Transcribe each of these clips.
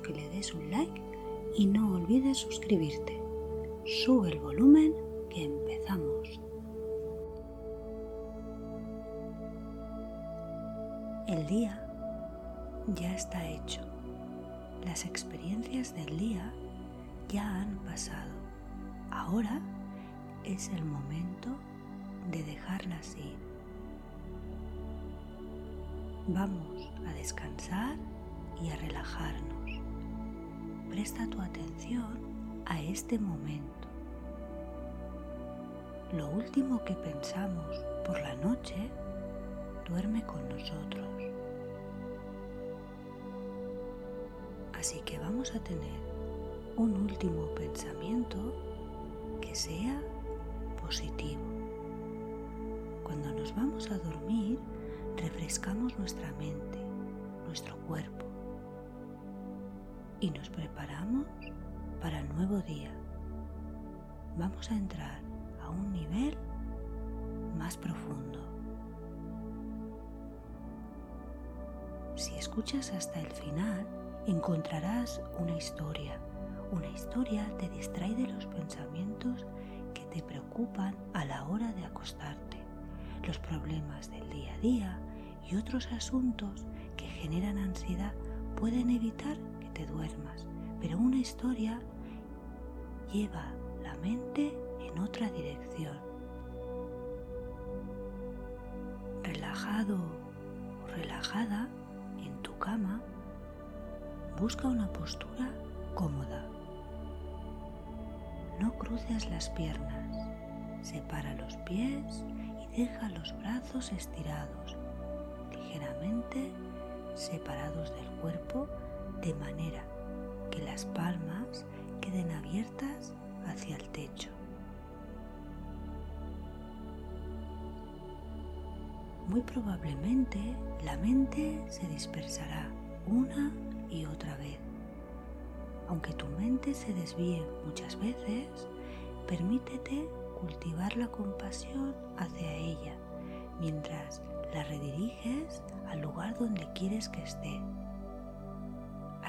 que le des un like y no olvides suscribirte. Sube el volumen que empezamos. El día ya está hecho. Las experiencias del día ya han pasado. Ahora es el momento de dejarlas ir. Vamos a descansar y a relajarnos. Presta tu atención a este momento. Lo último que pensamos por la noche duerme con nosotros. Así que vamos a tener un último pensamiento que sea positivo. Cuando nos vamos a dormir, refrescamos nuestra mente, nuestro cuerpo y nos preparamos para el nuevo día. Vamos a entrar a un nivel más profundo. Si escuchas hasta el final, encontrarás una historia. Una historia te distrae de los pensamientos que te preocupan a la hora de acostarte los problemas del día a día y otros asuntos que generan ansiedad pueden evitar te duermas, pero una historia lleva la mente en otra dirección. Relajado o relajada en tu cama, busca una postura cómoda. No cruces las piernas, separa los pies deja los brazos estirados, ligeramente separados del cuerpo, de manera que las palmas queden abiertas hacia el techo. Muy probablemente la mente se dispersará una y otra vez. Aunque tu mente se desvíe muchas veces, permítete cultivar la compasión hacia ella mientras la rediriges al lugar donde quieres que esté.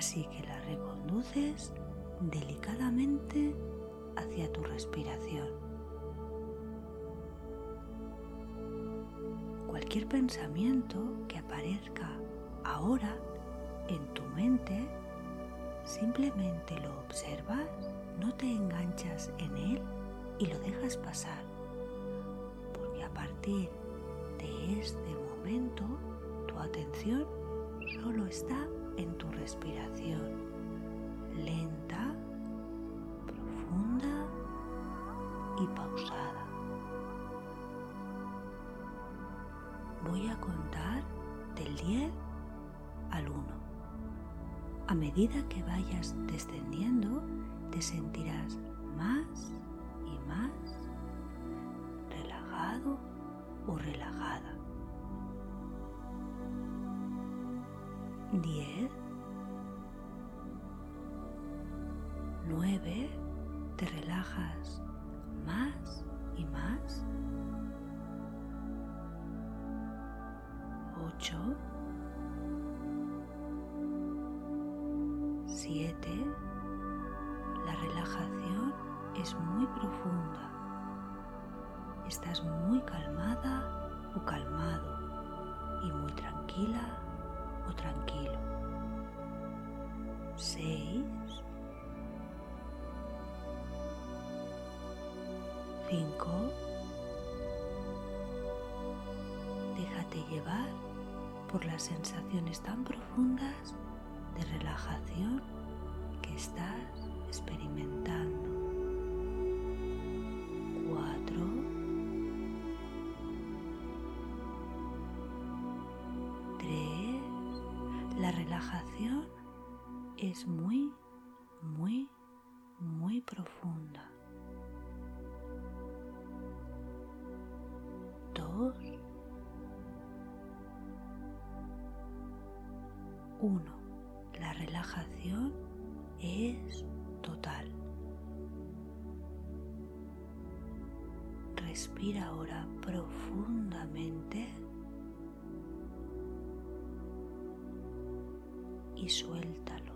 Así que la reconduces delicadamente hacia tu respiración. Cualquier pensamiento que aparezca ahora en tu mente, simplemente lo observas, no te enganchas en él y lo dejas pasar, porque a partir de este momento tu atención solo está en tu respiración, lenta, profunda y pausada. Voy a contar del 10 al 1. A medida que vayas descendiendo, te sentirás más más relajado o relajada. 10, 9, te relajas más y más. 8, 7, la relajación es muy profunda. Estás muy calmada o calmado y muy tranquila o tranquilo. 6 5 Déjate llevar por las sensaciones tan profundas de relajación que estás experimentando. Relajación es muy muy, muy profunda. Dos. Uno. La relajación es total. Respira ahora profundamente y suéltalo.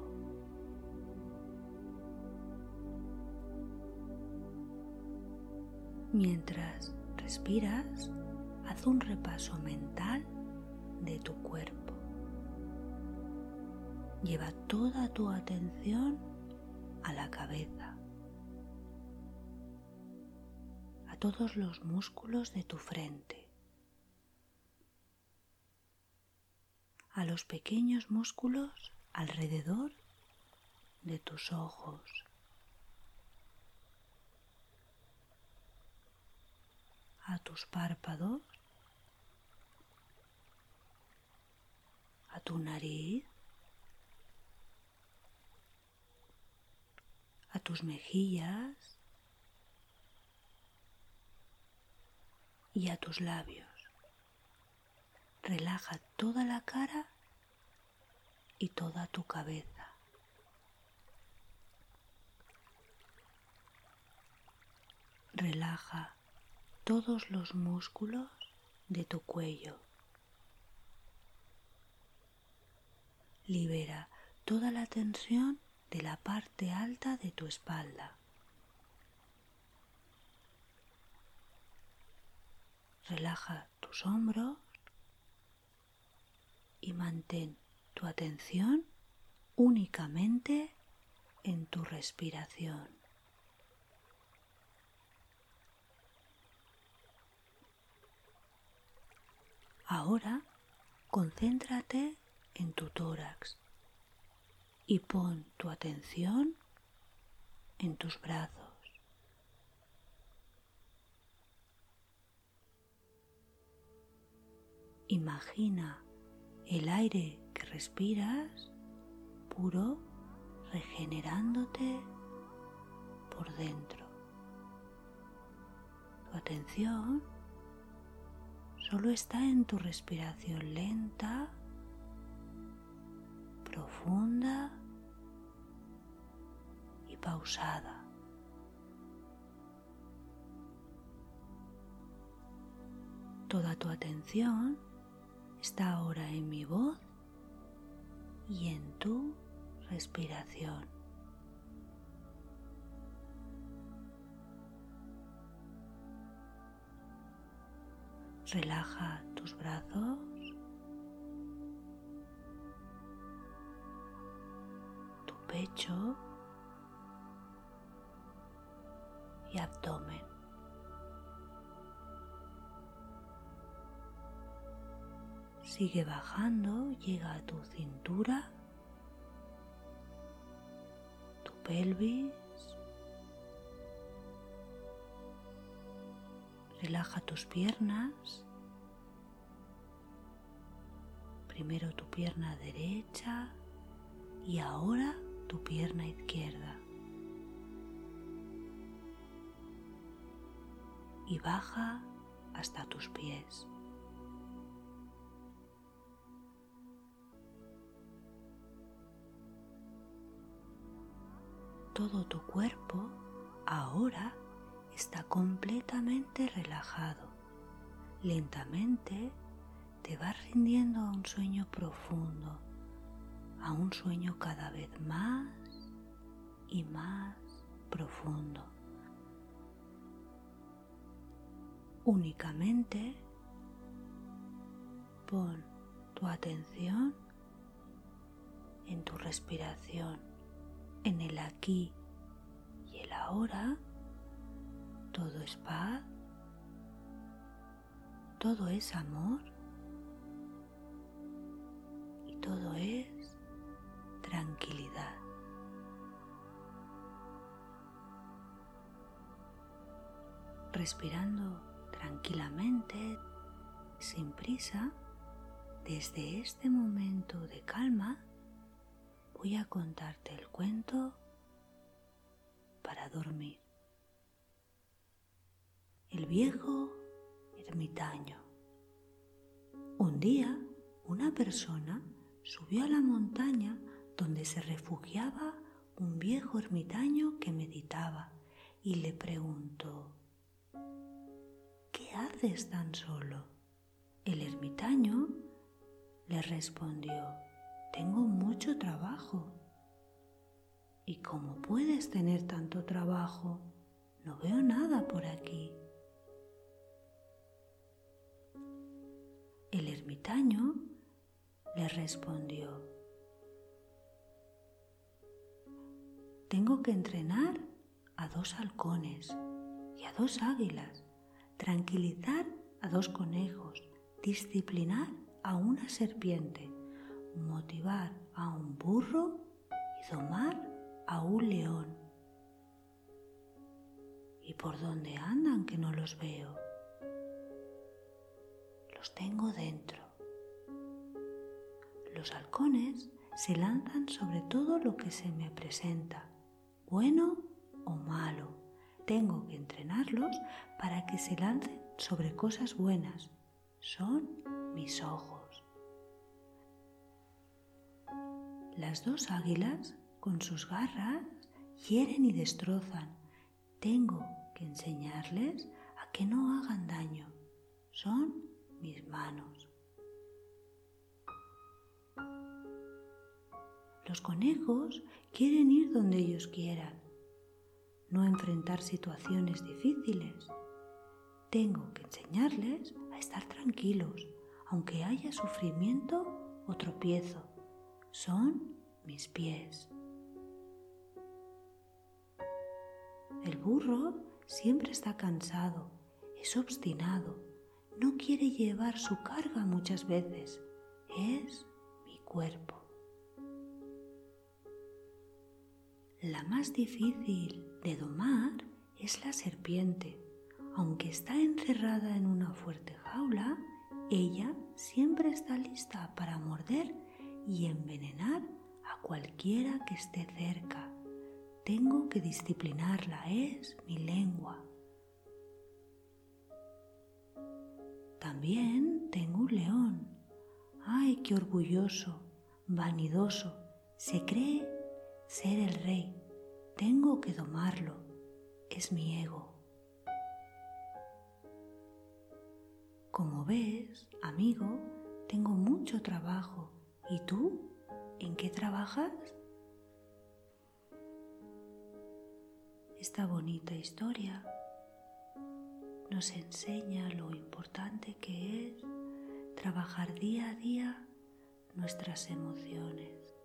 Mientras respiras, haz un repaso mental de tu cuerpo. Lleva toda tu atención a la cabeza, a todos los músculos de tu frente, a los pequeños músculos alrededor de tus ojos. a tus párpados, a tu nariz, a tus mejillas y a tus labios. Relaja toda la cara y toda tu cabeza. Relaja todos los músculos de tu cuello. Libera toda la tensión de la parte alta de tu espalda. Relaja tus hombros y mantén tu atención únicamente en tu respiración. Ahora concéntrate en tu tórax y pon tu atención en tus brazos. Imagina el aire que respiras puro regenerándote por dentro. Tu atención solo está en tu respiración lenta, profunda y pausada. Toda tu atención está ahora en mi voz y en tu respiración. Relaja tus brazos. Tu pecho y abdomen. Sigue bajando, llega a tu cintura, tu pelvis. Relaja tus piernas. Primero tu pierna derecha y ahora tu pierna izquierda. Y baja hasta tus pies. Todo tu cuerpo ahora está completamente relajado. Lentamente te vas rindiendo a un sueño profundo, a un sueño cada vez más y más profundo. Únicamente pon tu atención en tu respiración, en el aquí y el ahora todo es paz, todo es amor y todo es tranquilidad. Respirando tranquilamente, sin prisa, desde este momento de calma, voy a contarte el cuento para dormir. El viejo ermitaño. Un día una persona subió a la montaña donde se refugiaba un viejo ermitaño que meditaba y le preguntó, ¿qué haces tan solo? El ermitaño le respondió, trabajo. ¿Y cómo puedes tener tanto trabajo? No veo nada por aquí. El ermitaño le respondió, tengo que entrenar a dos halcones y a dos águilas, tranquilizar a dos conejos, disciplinar a una serpiente, motivar a un burro y domar a un león. ¿Y por dónde andan que no los veo? los tengo dentro. Los halcones se lanzan sobre todo lo que se me presenta, bueno o malo. Tengo que entrenarlos para que se lancen sobre cosas buenas. Son mis ojos. Las dos águilas, con sus garras, hieren y destrozan. Tengo que enseñarles a que no hagan daño. Son mis manos. Los conejos quieren ir donde ellos quieran, no enfrentar situaciones difíciles. Tengo que enseñarles a estar tranquilos, aunque haya sufrimiento o tropiezo. Son mis pies. El burro siempre está cansado, es obstinado no quiere llevar su carga muchas veces. Es mi cuerpo. La más difícil de domar es la serpiente. Aunque está encerrada en una fuerte jaula, ella siempre está lista para morder y envenenar a cualquiera que esté cerca. Tengo que disciplinarla, es mi lengua. También tengo un león. ¡Ay, qué orgulloso, vanidoso! Se cree ser el rey. Tengo que domarlo. Es mi ego. Como ves, amigo, tengo mucho trabajo. ¿Y tú? ¿En qué trabajas? Esta bonita historia nos enseña lo importante que es trabajar día a día nuestras emociones.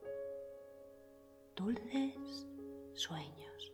Dulces sueños.